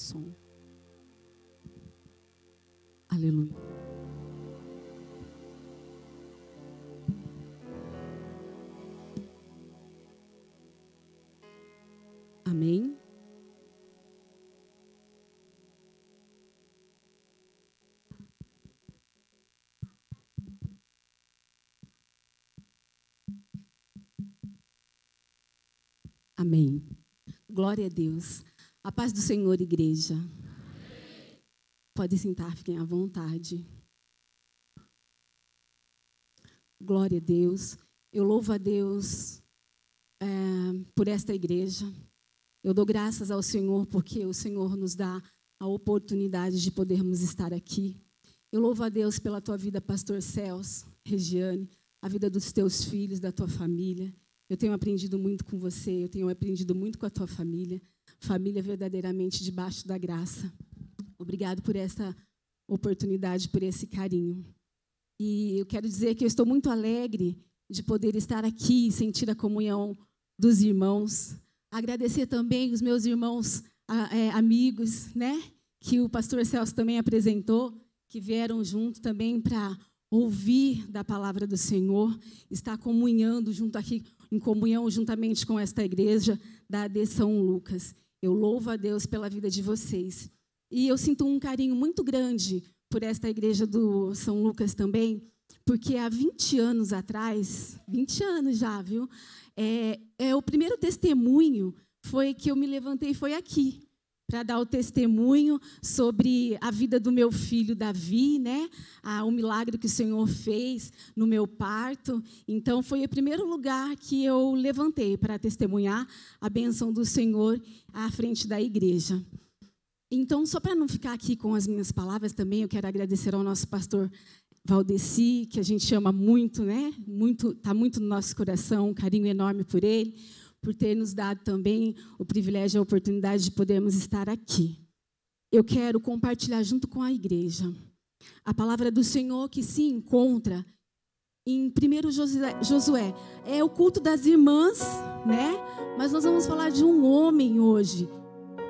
som. Aleluia. Amém. Amém. Glória a Deus. A paz do Senhor, igreja. Pode sentar, fiquem à vontade. Glória a Deus. Eu louvo a Deus é, por esta igreja. Eu dou graças ao Senhor porque o Senhor nos dá a oportunidade de podermos estar aqui. Eu louvo a Deus pela tua vida, pastor Celso, Regiane, a vida dos teus filhos, da tua família. Eu tenho aprendido muito com você, eu tenho aprendido muito com a tua família. Família verdadeiramente debaixo da graça. Obrigado por essa oportunidade, por esse carinho. E eu quero dizer que eu estou muito alegre de poder estar aqui e sentir a comunhão dos irmãos. Agradecer também os meus irmãos é, amigos, né? Que o pastor Celso também apresentou, que vieram junto também para ouvir da palavra do Senhor, estar comunhando junto aqui em comunhão juntamente com esta igreja da AD São Lucas. Eu louvo a Deus pela vida de vocês. E eu sinto um carinho muito grande por esta igreja do São Lucas também, porque há 20 anos atrás, 20 anos já, viu? É, é o primeiro testemunho foi que eu me levantei foi aqui para dar o testemunho sobre a vida do meu filho Davi, né? Ah, o milagre que o Senhor fez no meu parto. Então foi o primeiro lugar que eu levantei para testemunhar a bênção do Senhor à frente da igreja. Então, só para não ficar aqui com as minhas palavras também, eu quero agradecer ao nosso pastor Valdeci, que a gente ama muito, né? Muito, tá muito no nosso coração, um carinho enorme por ele por ter nos dado também o privilégio e a oportunidade de podermos estar aqui. Eu quero compartilhar junto com a igreja a palavra do Senhor que se encontra em 1 Josué. É o culto das irmãs, né? Mas nós vamos falar de um homem hoje,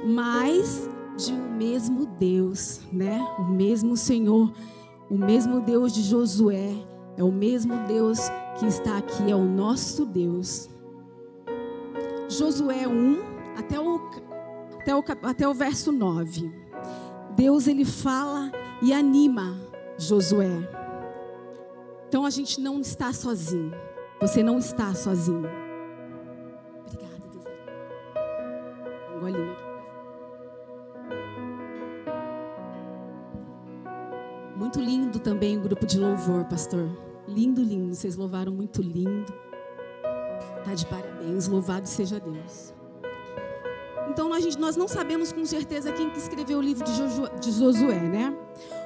mas de um mesmo Deus, né? O mesmo Senhor, o mesmo Deus de Josué, é o mesmo Deus que está aqui, é o nosso Deus. Josué 1 até o, até o, até o verso 9. Deus ele fala e anima Josué. Então a gente não está sozinho. Você não está sozinho. Obrigada, Deus. Um golinho. Muito lindo também o grupo de louvor, pastor. Lindo, lindo. Vocês louvaram muito lindo. Está de parabéns, louvado seja Deus. Então nós, nós não sabemos com certeza quem que escreveu o livro de, de Josué, né?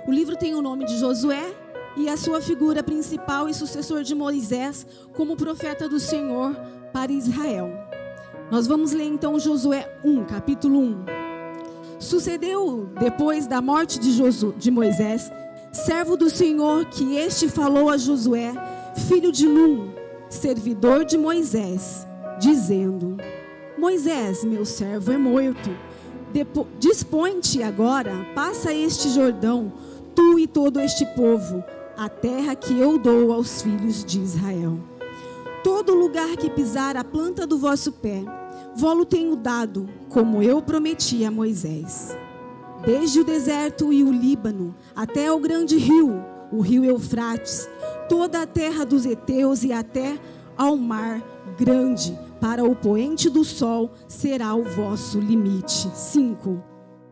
O livro tem o nome de Josué e a sua figura principal e sucessor de Moisés como profeta do Senhor para Israel. Nós vamos ler então Josué 1, capítulo 1. Sucedeu depois da morte de, Josu, de Moisés, servo do Senhor, que este falou a Josué, filho de Num, servidor de Moisés, dizendo: Moisés, meu servo, é morto. Dispõe-te agora, passa este Jordão, tu e todo este povo, a terra que eu dou aos filhos de Israel. Todo lugar que pisar a planta do vosso pé, vou-lo tenho dado, como eu prometi a Moisés. Desde o deserto e o Líbano, até o grande rio, o rio Eufrates, toda a terra dos heteus e até ao mar grande, para o poente do sol será o vosso limite. 5.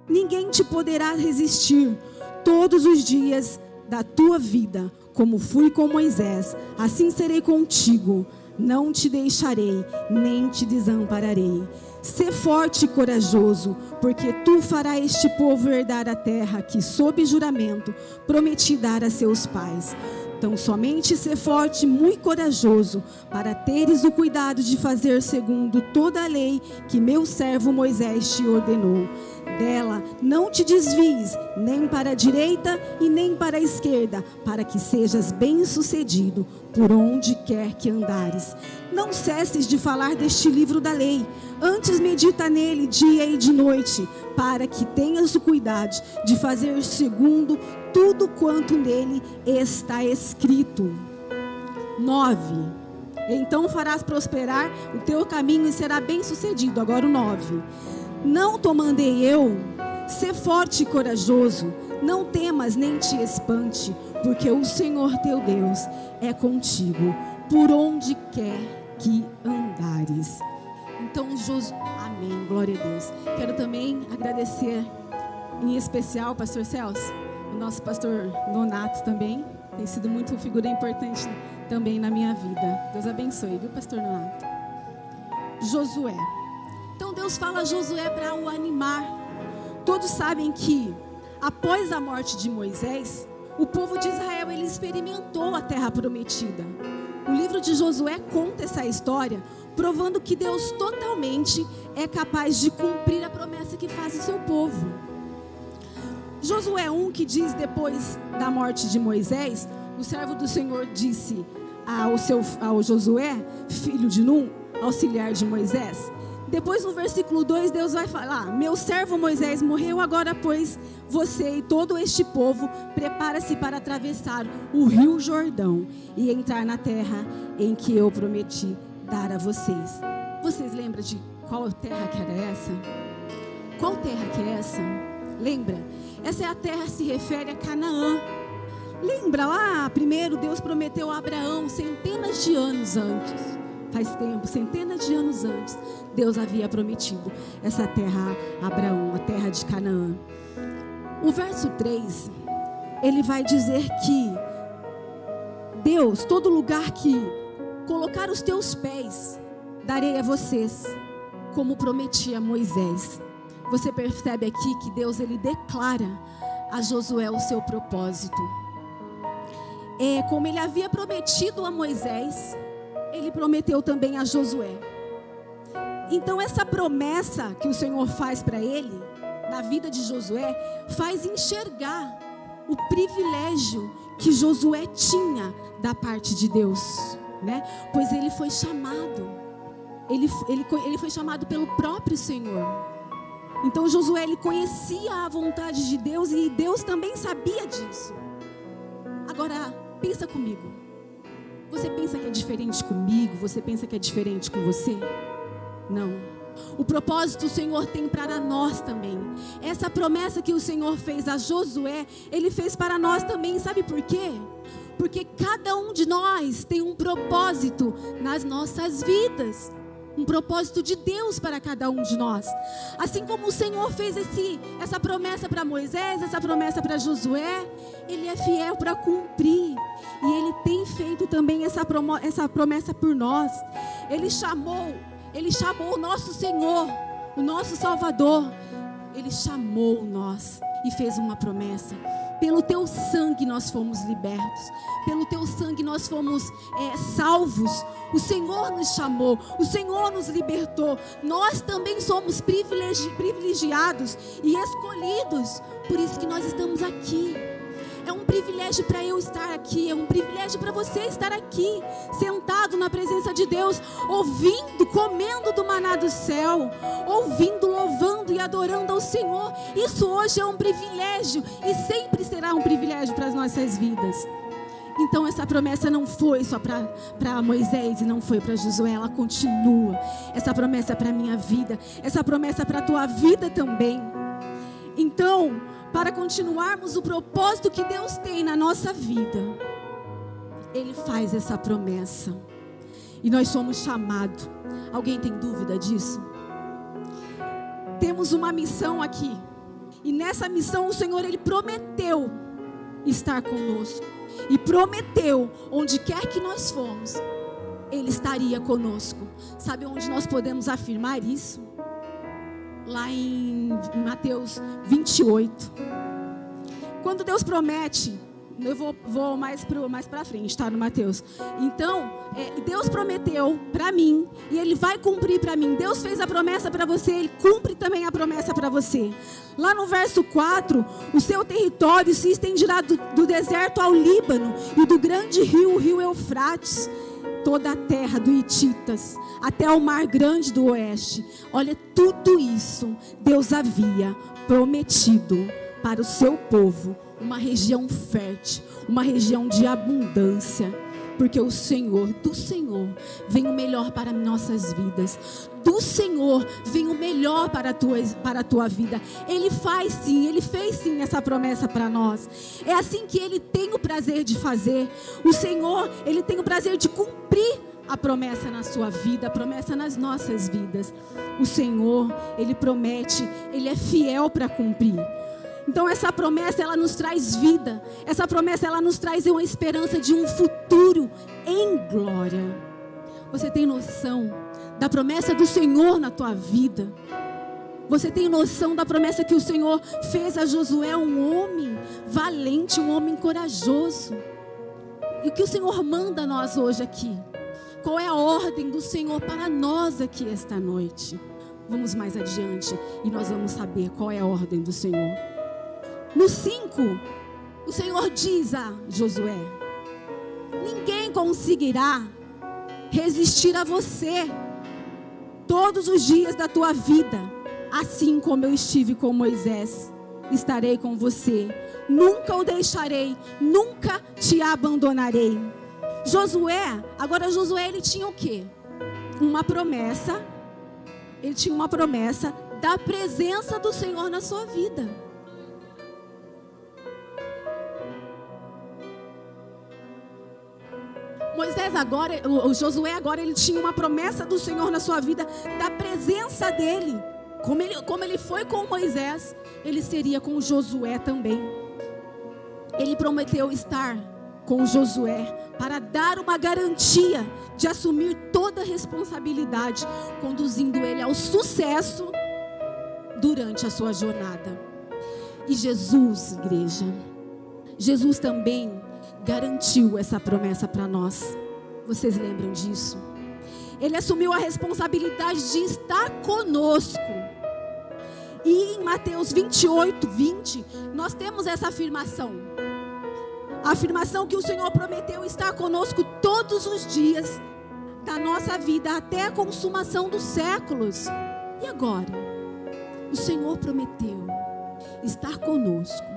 Ninguém te poderá resistir todos os dias da tua vida, como fui com Moisés, assim serei contigo. Não te deixarei, nem te desampararei. Sê forte e corajoso, porque tu farás este povo herdar a terra que, sob juramento, prometi dar a seus pais. Então, somente ser forte e muito corajoso, para teres o cuidado de fazer segundo toda a lei que meu servo Moisés te ordenou. Dela não te desvies, nem para a direita e nem para a esquerda, para que sejas bem-sucedido, por onde quer que andares. Não cesses de falar deste livro da lei, antes medita nele dia e de noite, para que tenhas o cuidado de fazer segundo tudo quanto nele está escrito. 9. Então farás prosperar o teu caminho e será bem sucedido. Agora o 9. Não te mandei eu, ser forte e corajoso, não temas nem te espante, porque o Senhor teu Deus é contigo, por onde quer que andares. Então, Josué, amém, glória a Deus. Quero também agradecer, em especial, Pastor Celso, o nosso pastor Donato também, tem sido muito figura importante também na minha vida. Deus abençoe, viu, Pastor Donato? Josué. Deus fala a Josué para o animar. Todos sabem que, após a morte de Moisés, o povo de Israel ele experimentou a terra prometida. O livro de Josué conta essa história, provando que Deus totalmente é capaz de cumprir a promessa que faz o seu povo. Josué 1 que diz depois da morte de Moisés, o servo do Senhor disse ao seu ao Josué, filho de Num, auxiliar de Moisés, depois no versículo 2, Deus vai falar: Meu servo Moisés morreu, agora, pois você e todo este povo prepara-se para atravessar o rio Jordão e entrar na terra em que eu prometi dar a vocês. Vocês lembram de qual terra que era essa? Qual terra que é essa? Lembra? Essa é a terra que se refere a Canaã. Lembra lá, primeiro Deus prometeu a Abraão centenas de anos antes faz tempo, centenas de anos antes, Deus havia prometido essa terra a Abraão, a terra de Canaã. O verso 3, ele vai dizer que Deus, todo lugar que colocar os teus pés, darei a vocês, como prometia Moisés. Você percebe aqui que Deus ele declara a Josué o seu propósito. É como ele havia prometido a Moisés, ele prometeu também a Josué. Então, essa promessa que o Senhor faz para ele, na vida de Josué, faz enxergar o privilégio que Josué tinha da parte de Deus, né? Pois ele foi chamado, ele, ele, ele foi chamado pelo próprio Senhor. Então Josué ele conhecia a vontade de Deus e Deus também sabia disso. Agora, pensa comigo. Você pensa que é diferente comigo? Você pensa que é diferente com você? Não. O propósito o Senhor tem para nós também. Essa promessa que o Senhor fez a Josué, ele fez para nós também. Sabe por quê? Porque cada um de nós tem um propósito nas nossas vidas um propósito de Deus para cada um de nós. Assim como o Senhor fez esse, essa promessa para Moisés, essa promessa para Josué, Ele é fiel para cumprir. E Ele tem feito também essa, essa promessa por nós. Ele chamou, Ele chamou o nosso Senhor, o nosso Salvador. Ele chamou nós e fez uma promessa. Pelo teu sangue nós fomos libertos. Pelo teu sangue nós fomos é, salvos. O Senhor nos chamou. O Senhor nos libertou. Nós também somos privilegi privilegiados e escolhidos. Por isso que nós estamos aqui. É um privilégio para eu estar aqui, é um privilégio para você estar aqui, sentado na presença de Deus, ouvindo, comendo do maná do céu, ouvindo, louvando e adorando ao Senhor. Isso hoje é um privilégio e sempre será um privilégio para as nossas vidas. Então essa promessa não foi só para Moisés e não foi para Josué, ela continua. Essa promessa é para minha vida, essa promessa é para a tua vida também. Então, para continuarmos o propósito que Deus tem na nossa vida, Ele faz essa promessa. E nós somos chamados. Alguém tem dúvida disso? Temos uma missão aqui. E nessa missão o Senhor ele prometeu estar conosco. E prometeu, onde quer que nós fomos, ele estaria conosco. Sabe onde nós podemos afirmar isso? Lá em Mateus 28. Quando Deus promete eu vou, vou mais para mais frente, tá? No Mateus. Então, é, Deus prometeu para mim e Ele vai cumprir para mim. Deus fez a promessa para você, Ele cumpre também a promessa para você. Lá no verso 4, o seu território se estenderá do, do deserto ao Líbano e do grande rio, o rio Eufrates toda a terra do Ititas, até o mar grande do oeste. Olha, tudo isso Deus havia prometido para o seu povo uma região fértil, uma região de abundância. Porque o Senhor, do Senhor, vem o melhor para nossas vidas. Do Senhor vem o melhor para a tua, para a tua vida. Ele faz sim, Ele fez sim essa promessa para nós. É assim que Ele tem o prazer de fazer. O Senhor, Ele tem o prazer de cumprir a promessa na sua vida, a promessa nas nossas vidas. O Senhor, Ele promete, Ele é fiel para cumprir. Então essa promessa ela nos traz vida. Essa promessa ela nos traz uma esperança de um futuro em glória. Você tem noção da promessa do Senhor na tua vida? Você tem noção da promessa que o Senhor fez a Josué, um homem valente, um homem corajoso? E o que o Senhor manda a nós hoje aqui? Qual é a ordem do Senhor para nós aqui esta noite? Vamos mais adiante e nós vamos saber qual é a ordem do Senhor. No 5, o Senhor diz a Josué: Ninguém conseguirá resistir a você todos os dias da tua vida, assim como eu estive com Moisés. Estarei com você, nunca o deixarei, nunca te abandonarei. Josué, agora Josué ele tinha o quê? Uma promessa. Ele tinha uma promessa da presença do Senhor na sua vida. Moisés agora, o Josué agora, ele tinha uma promessa do Senhor na sua vida, da presença dele. Como ele, como ele foi com Moisés, ele seria com Josué também. Ele prometeu estar com Josué para dar uma garantia de assumir toda a responsabilidade, conduzindo ele ao sucesso durante a sua jornada. E Jesus, igreja, Jesus também garantiu essa promessa para nós. Vocês lembram disso? Ele assumiu a responsabilidade de estar conosco. E em Mateus 28, 20, nós temos essa afirmação. A afirmação que o Senhor prometeu estar conosco todos os dias da nossa vida até a consumação dos séculos. E agora? O Senhor prometeu estar conosco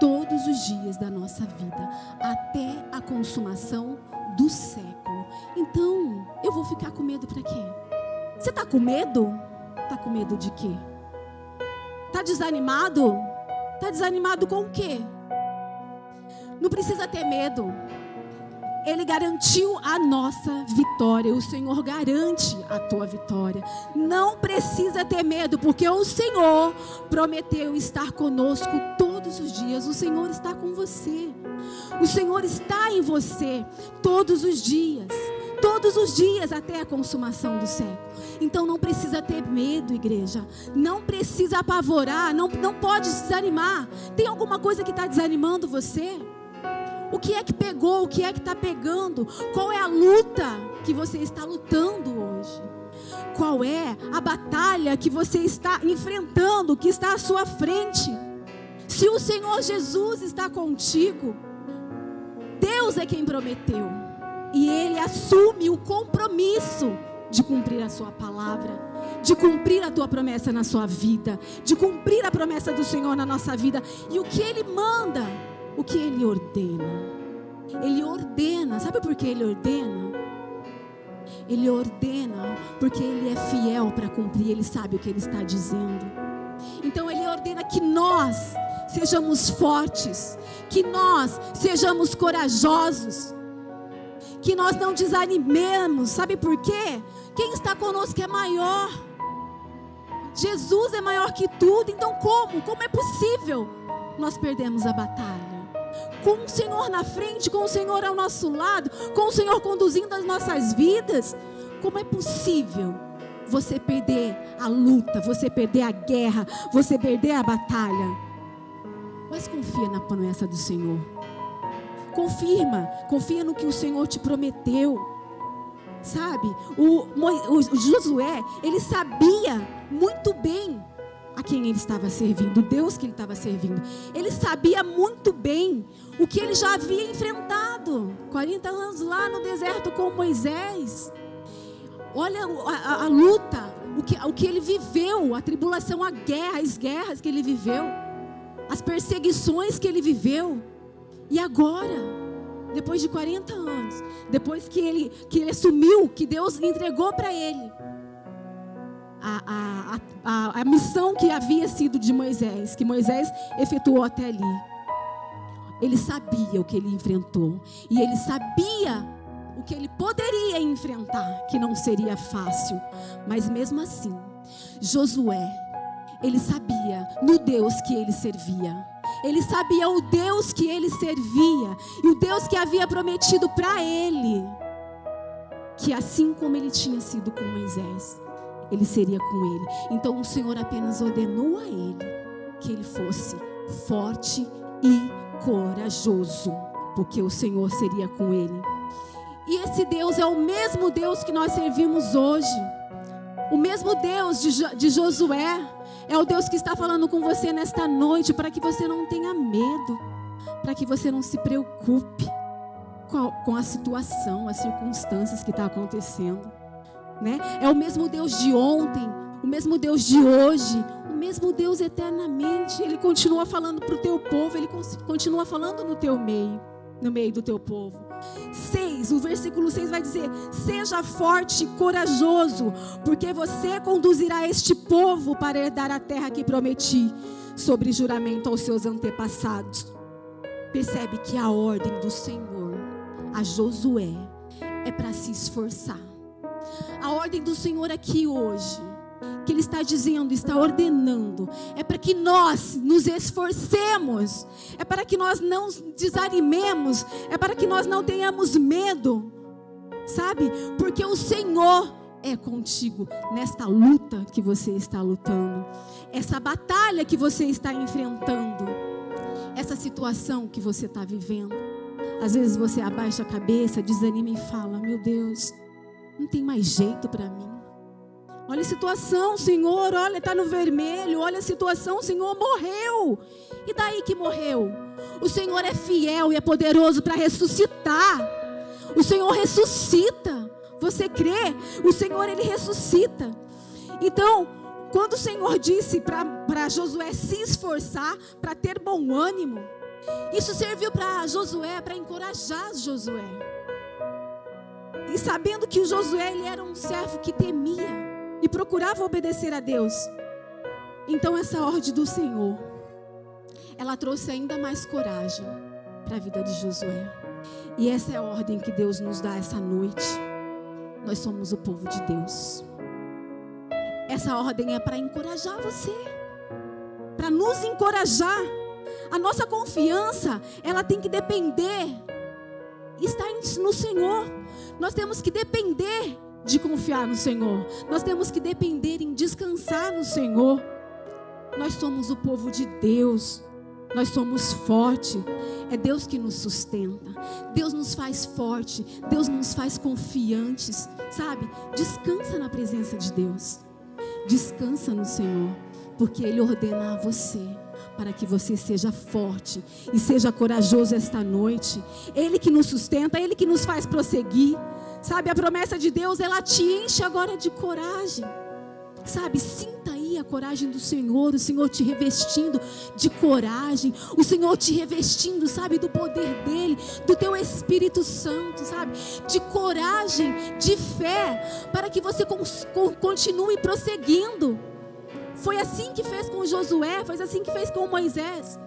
todos os dias da nossa vida, até a consumação do século. Então, eu vou ficar com medo para quê? Você está com medo? Está com medo de quê? Está desanimado? Está desanimado com o quê? Não precisa ter medo. Ele garantiu a nossa vitória. O Senhor garante a tua vitória. Não precisa ter medo, porque o Senhor prometeu estar conosco todos os dias. O Senhor está com você. O Senhor está em você todos os dias. Todos os dias até a consumação do século. Então não precisa ter medo, igreja. Não precisa apavorar. Não, não pode desanimar. Tem alguma coisa que está desanimando você? O que é que pegou? O que é que está pegando? Qual é a luta que você está lutando hoje? Qual é a batalha que você está enfrentando, que está à sua frente? Se o Senhor Jesus está contigo, Deus é quem prometeu. E Ele assume o compromisso de cumprir a Sua palavra, de cumprir a Tua promessa na sua vida, de cumprir a promessa do Senhor na nossa vida. E o que Ele manda o que ele ordena. Ele ordena, sabe por que ele ordena? Ele ordena porque ele é fiel para cumprir, ele sabe o que ele está dizendo. Então ele ordena que nós sejamos fortes, que nós sejamos corajosos, que nós não desanimemos, sabe por quê? Quem está conosco é maior. Jesus é maior que tudo, então como? Como é possível nós perdemos a batalha? Com o Senhor na frente, com o Senhor ao nosso lado, com o Senhor conduzindo as nossas vidas. Como é possível você perder a luta, você perder a guerra, você perder a batalha? Mas confia na promessa do Senhor. confirma, confia no que o Senhor te prometeu. Sabe? O, o, o Josué, ele sabia muito bem a quem ele estava servindo, o Deus que ele estava servindo. Ele sabia muito bem o que ele já havia enfrentado 40 anos lá no deserto com Moisés. Olha a, a, a luta, o que, o que ele viveu, a tribulação, a guerra, as guerras que ele viveu, as perseguições que ele viveu. E agora, depois de 40 anos, depois que ele, que ele assumiu, que Deus entregou para ele a, a, a, a missão que havia sido de Moisés, que Moisés efetuou até ali. Ele sabia o que ele enfrentou, e ele sabia o que ele poderia enfrentar, que não seria fácil, mas mesmo assim, Josué, ele sabia no Deus que ele servia. Ele sabia o Deus que ele servia e o Deus que havia prometido para ele que assim como ele tinha sido com Moisés, ele seria com ele. Então o Senhor apenas ordenou a ele que ele fosse forte e corajoso, porque o Senhor seria com ele. E esse Deus é o mesmo Deus que nós servimos hoje. O mesmo Deus de, de Josué é o Deus que está falando com você nesta noite para que você não tenha medo, para que você não se preocupe com a, com a situação, as circunstâncias que está acontecendo. Né? É o mesmo Deus de ontem, o mesmo Deus de hoje, o mesmo Deus eternamente. Ele continua falando para o teu povo, ele continua falando no teu meio, no meio do teu povo. 6, o versículo 6 vai dizer: Seja forte e corajoso, porque você conduzirá este povo para herdar a terra que prometi, sobre juramento aos seus antepassados. Percebe que a ordem do Senhor a Josué é para se esforçar. A ordem do Senhor aqui hoje que Ele está dizendo, está ordenando, é para que nós nos esforcemos, é para que nós não desanimemos, é para que nós não tenhamos medo, sabe? Porque o Senhor é contigo nesta luta que você está lutando, essa batalha que você está enfrentando, essa situação que você está vivendo. Às vezes você abaixa a cabeça, desanima e fala: Meu Deus, não tem mais jeito para mim. Olha a situação, Senhor, olha, está no vermelho. Olha a situação, Senhor, morreu. E daí que morreu? O Senhor é fiel e é poderoso para ressuscitar. O Senhor ressuscita. Você crê? O Senhor, Ele ressuscita. Então, quando o Senhor disse para Josué se esforçar, para ter bom ânimo, isso serviu para Josué, para encorajar Josué. E sabendo que Josué ele era um servo que temia, e procurava obedecer a Deus. Então essa ordem do Senhor, ela trouxe ainda mais coragem para a vida de Josué. E essa é a ordem que Deus nos dá essa noite. Nós somos o povo de Deus. Essa ordem é para encorajar você, para nos encorajar. A nossa confiança, ela tem que depender, está no Senhor. Nós temos que depender de confiar no Senhor. Nós temos que depender em descansar no Senhor. Nós somos o povo de Deus. Nós somos forte. É Deus que nos sustenta. Deus nos faz forte. Deus nos faz confiantes. Sabe? Descansa na presença de Deus. Descansa no Senhor. Porque Ele ordena a você para que você seja forte e seja corajoso esta noite. Ele que nos sustenta, Ele que nos faz prosseguir. Sabe, a promessa de Deus, ela te enche agora de coragem. Sabe, sinta aí a coragem do Senhor, o Senhor te revestindo de coragem, o Senhor te revestindo, sabe, do poder dele, do teu Espírito Santo, sabe, de coragem, de fé, para que você continue prosseguindo. Foi assim que fez com Josué, foi assim que fez com Moisés.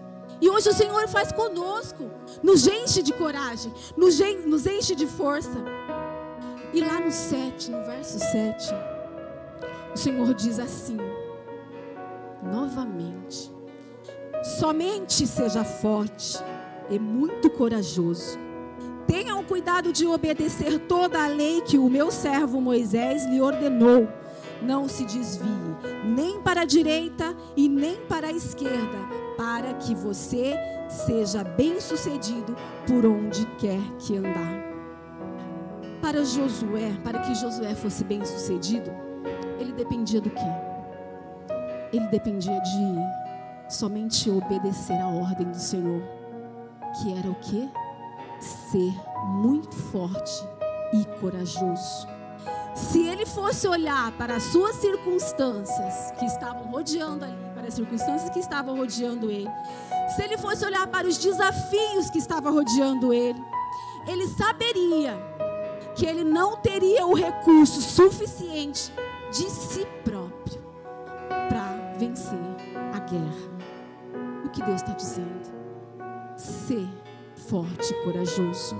E hoje o Senhor faz conosco, nos enche de coragem, nos enche de força. E lá no 7, no verso 7, o Senhor diz assim: novamente, somente seja forte e muito corajoso. Tenha o cuidado de obedecer toda a lei que o meu servo Moisés lhe ordenou. Não se desvie nem para a direita e nem para a esquerda, para que você seja bem-sucedido por onde quer que andar. Para Josué, para que Josué fosse bem-sucedido, ele dependia do quê? Ele dependia de somente obedecer a ordem do Senhor, que era o quê? Ser muito forte e corajoso. Se ele fosse olhar para as suas circunstâncias que estavam rodeando ali, para as circunstâncias que estavam rodeando ele, se ele fosse olhar para os desafios que estavam rodeando ele, ele saberia que ele não teria o recurso suficiente de si próprio para vencer a guerra. O que Deus está dizendo? Ser forte e corajoso.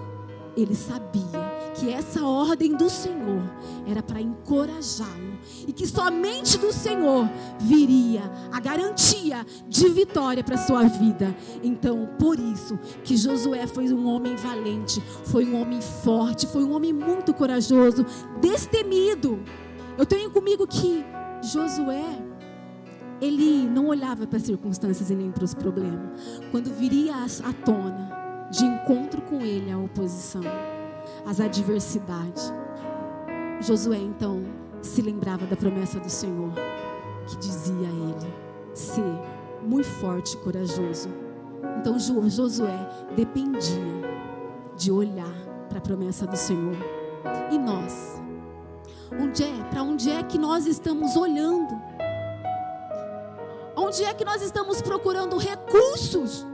Ele sabia que essa ordem do Senhor era para encorajá-lo e que somente do Senhor viria a garantia de vitória para sua vida. Então, por isso que Josué foi um homem valente, foi um homem forte, foi um homem muito corajoso, destemido. Eu tenho comigo que Josué ele não olhava para as circunstâncias e nem para os problemas. Quando viria à tona de encontro com ele a oposição, as adversidades. Josué então se lembrava da promessa do Senhor, que dizia a ele: ser muito forte e corajoso. Então Josué dependia de olhar para a promessa do Senhor. E nós? Onde é? Para onde é que nós estamos olhando? Onde é que nós estamos procurando recursos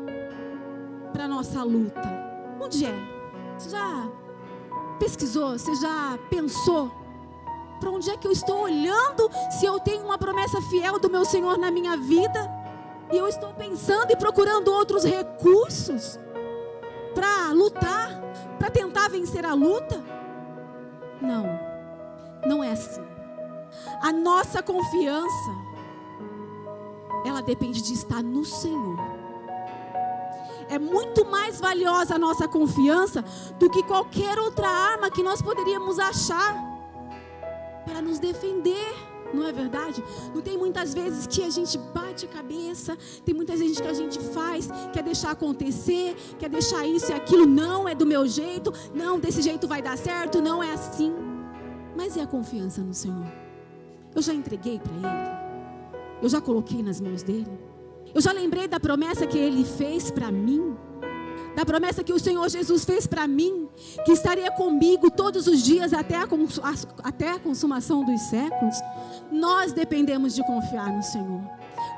para nossa luta? Onde é? Você já pesquisou? Você já pensou? Para onde é que eu estou olhando se eu tenho uma promessa fiel do meu Senhor na minha vida? E eu estou pensando e procurando outros recursos para lutar, para tentar vencer a luta? Não, não é assim. A nossa confiança, ela depende de estar no Senhor é muito mais valiosa a nossa confiança do que qualquer outra arma que nós poderíamos achar para nos defender. Não é verdade? Não tem muitas vezes que a gente bate a cabeça, tem muitas vezes que a gente faz, quer deixar acontecer, quer deixar isso e aquilo, não é do meu jeito, não, desse jeito vai dar certo, não é assim. Mas e a confiança no Senhor? Eu já entreguei para Ele, eu já coloquei nas mãos dele. Eu já lembrei da promessa que ele fez para mim. Da promessa que o Senhor Jesus fez para mim, que estaria comigo todos os dias até a, até a consumação dos séculos. Nós dependemos de confiar no Senhor.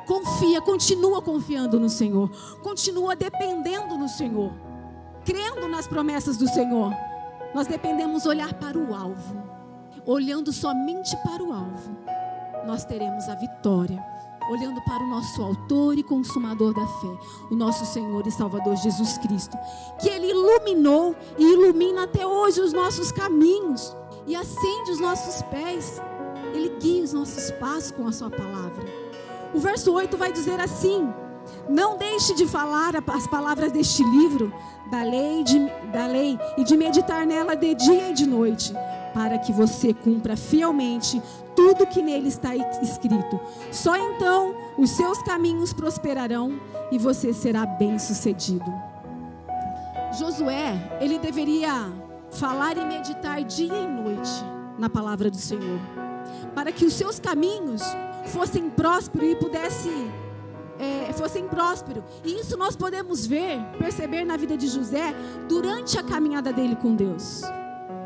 Confia, continua confiando no Senhor. Continua dependendo no Senhor. Crendo nas promessas do Senhor. Nós dependemos olhar para o alvo. Olhando somente para o alvo, nós teremos a vitória olhando para o nosso autor e consumador da fé, o nosso Senhor e Salvador Jesus Cristo, que ele iluminou e ilumina até hoje os nossos caminhos e acende os nossos pés. Ele guia os nossos passos com a sua palavra. O verso 8 vai dizer assim: Não deixe de falar as palavras deste livro, da lei, de, da lei e de meditar nela de dia e de noite para que você cumpra fielmente tudo que nele está escrito. Só então os seus caminhos prosperarão e você será bem-sucedido. Josué, ele deveria falar e meditar dia e noite na palavra do Senhor, para que os seus caminhos fossem prósperos e pudesse é, fossem prósperos. E isso nós podemos ver, perceber na vida de José durante a caminhada dele com Deus.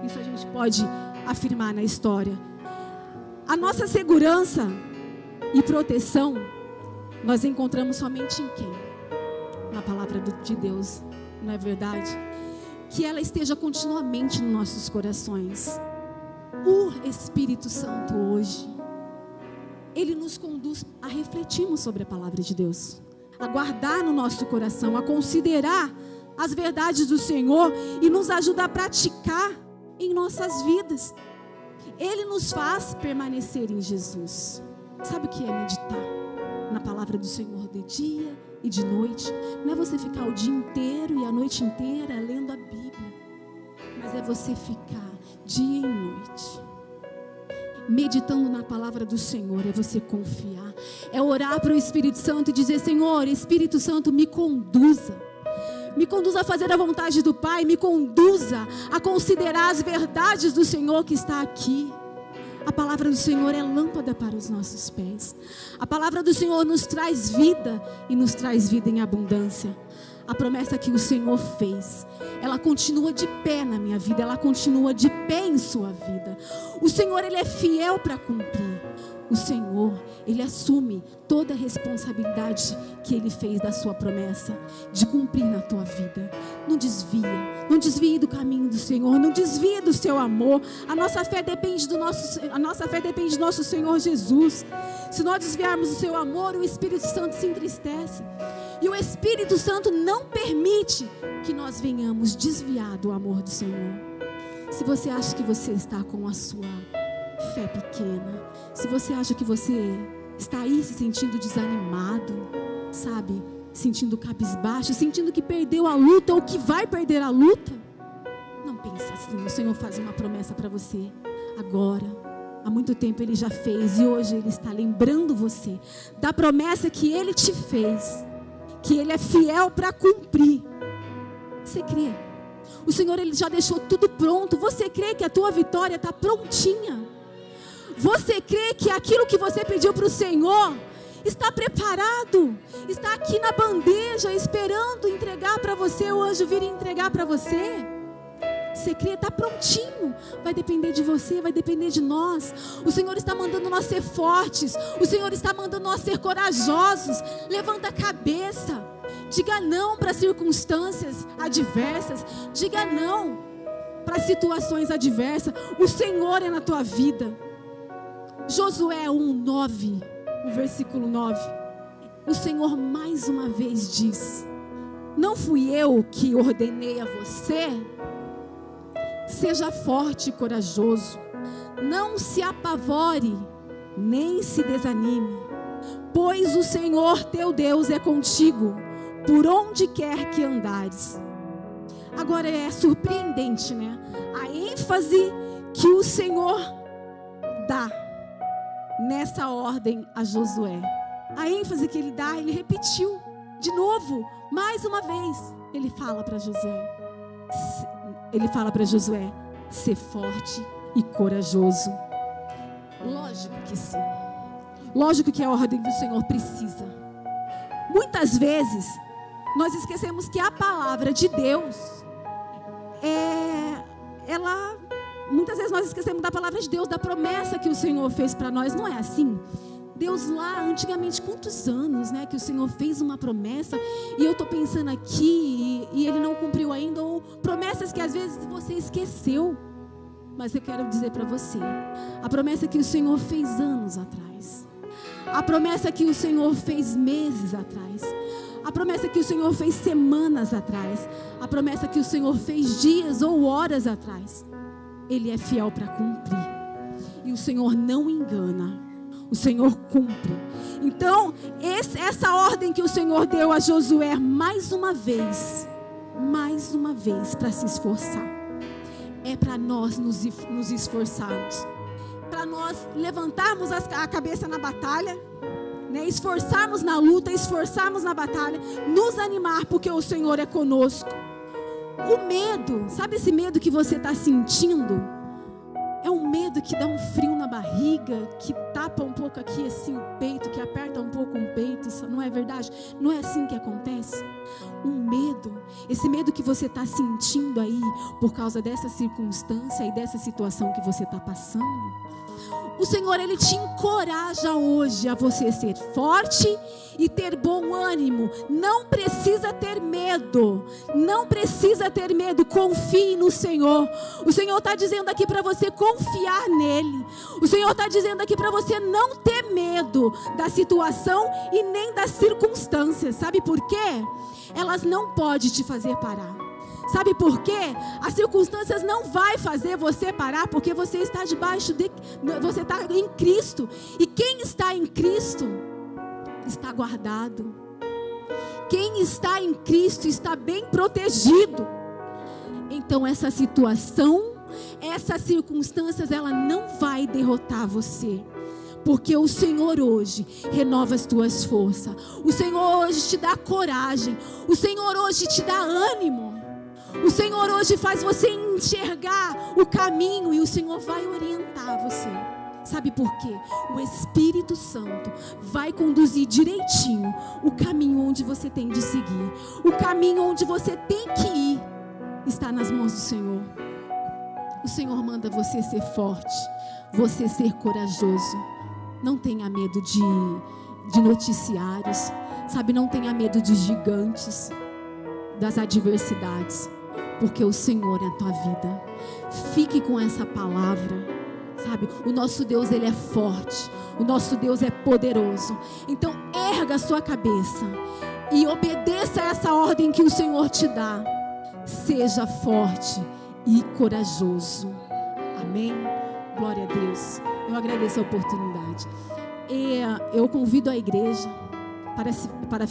Isso a gente pode afirmar na história. A nossa segurança e proteção nós encontramos somente em quem? Na palavra de Deus, não é verdade? Que ela esteja continuamente nos nossos corações. O Espírito Santo hoje, ele nos conduz a refletirmos sobre a palavra de Deus, a guardar no nosso coração, a considerar as verdades do Senhor e nos ajuda a praticar em nossas vidas. Ele nos faz permanecer em Jesus. Sabe o que é meditar na palavra do Senhor de dia e de noite? Não é você ficar o dia inteiro e a noite inteira lendo a Bíblia, mas é você ficar dia e noite meditando na palavra do Senhor, é você confiar, é orar para o Espírito Santo e dizer: Senhor, Espírito Santo, me conduza. Me conduza a fazer a vontade do Pai, me conduza a considerar as verdades do Senhor que está aqui. A palavra do Senhor é lâmpada para os nossos pés. A palavra do Senhor nos traz vida e nos traz vida em abundância. A promessa que o Senhor fez, ela continua de pé na minha vida, ela continua de pé em sua vida. O Senhor, ele é fiel para cumprir. O Senhor, Ele assume toda a responsabilidade que Ele fez da sua promessa de cumprir na tua vida. Não desvia, não desvie do caminho do Senhor, não desvie do seu amor. A nossa fé depende do nosso, a nossa fé depende do nosso Senhor Jesus. Se nós desviarmos do seu amor, o Espírito Santo se entristece. E o Espírito Santo não permite que nós venhamos desviar do amor do Senhor. Se você acha que você está com a sua fé pequena, se você acha que você está aí se sentindo desanimado, sabe, sentindo cabisbaixo, sentindo que perdeu a luta ou que vai perder a luta, não pense assim. O Senhor faz uma promessa para você agora. Há muito tempo ele já fez e hoje ele está lembrando você da promessa que ele te fez, que ele é fiel para cumprir. Você crê? O Senhor ele já deixou tudo pronto. Você crê que a tua vitória está prontinha? Você crê que aquilo que você pediu para o Senhor está preparado, está aqui na bandeja, esperando entregar para você, o anjo vir entregar para você? Você crê, está prontinho. Vai depender de você, vai depender de nós. O Senhor está mandando nós ser fortes. O Senhor está mandando nós ser corajosos. Levanta a cabeça. Diga não para circunstâncias adversas. Diga não para situações adversas. O Senhor é na tua vida. Josué 1, 9, o versículo 9. O Senhor mais uma vez diz: Não fui eu que ordenei a você? Seja forte e corajoso, não se apavore, nem se desanime, pois o Senhor teu Deus é contigo, por onde quer que andares. Agora é surpreendente, né? A ênfase que o Senhor nessa ordem a Josué. A ênfase que ele dá, ele repetiu de novo, mais uma vez. Ele fala para Josué, ele fala para Josué, ser forte e corajoso. Lógico que sim. Lógico que a ordem do Senhor precisa. Muitas vezes nós esquecemos que a palavra de Deus é ela Muitas vezes nós esquecemos da palavra de Deus, da promessa que o Senhor fez para nós. Não é assim? Deus lá, antigamente, quantos anos, né, que o Senhor fez uma promessa e eu estou pensando aqui e, e Ele não cumpriu ainda, ou promessas que às vezes você esqueceu. Mas eu quero dizer para você, a promessa que o Senhor fez anos atrás, a promessa que o Senhor fez meses atrás, a promessa que o Senhor fez semanas atrás, a promessa que o Senhor fez dias ou horas atrás. Ele é fiel para cumprir. E o Senhor não engana. O Senhor cumpre. Então, esse, essa ordem que o Senhor deu a Josué, mais uma vez, mais uma vez, para se esforçar, é para nós nos, nos esforçarmos, para nós levantarmos a cabeça na batalha, né? esforçarmos na luta, esforçarmos na batalha, nos animar, porque o Senhor é conosco. O medo, sabe esse medo que você está sentindo? É um medo que dá um frio na barriga, que tapa um pouco aqui assim o peito, que aperta um pouco o peito, isso não é verdade? Não é assim que acontece? Um medo, esse medo que você está sentindo aí por causa dessa circunstância e dessa situação que você está passando o Senhor ele te encoraja hoje a você ser forte e ter bom ânimo. Não precisa ter medo. Não precisa ter medo. Confie no Senhor. O Senhor está dizendo aqui para você confiar nele. O Senhor está dizendo aqui para você não ter medo da situação e nem das circunstâncias. Sabe por quê? Elas não podem te fazer parar. Sabe por quê? As circunstâncias não vai fazer você parar, porque você está debaixo de você está em Cristo. E quem está em Cristo está guardado. Quem está em Cristo está bem protegido. Então essa situação, essas circunstâncias ela não vai derrotar você. Porque o Senhor hoje renova as tuas forças. O Senhor hoje te dá coragem. O Senhor hoje te dá ânimo. O Senhor hoje faz você enxergar o caminho e o Senhor vai orientar você. Sabe por quê? O Espírito Santo vai conduzir direitinho o caminho onde você tem de seguir. O caminho onde você tem que ir está nas mãos do Senhor. O Senhor manda você ser forte, você ser corajoso. Não tenha medo de, de noticiários, sabe? Não tenha medo de gigantes, das adversidades, porque o Senhor é a tua vida. Fique com essa palavra sabe? O nosso Deus, ele é forte. O nosso Deus é poderoso. Então, erga a sua cabeça e obedeça a essa ordem que o Senhor te dá. Seja forte e corajoso. Amém? Glória a Deus. Eu agradeço a oportunidade. E eu convido a igreja para, para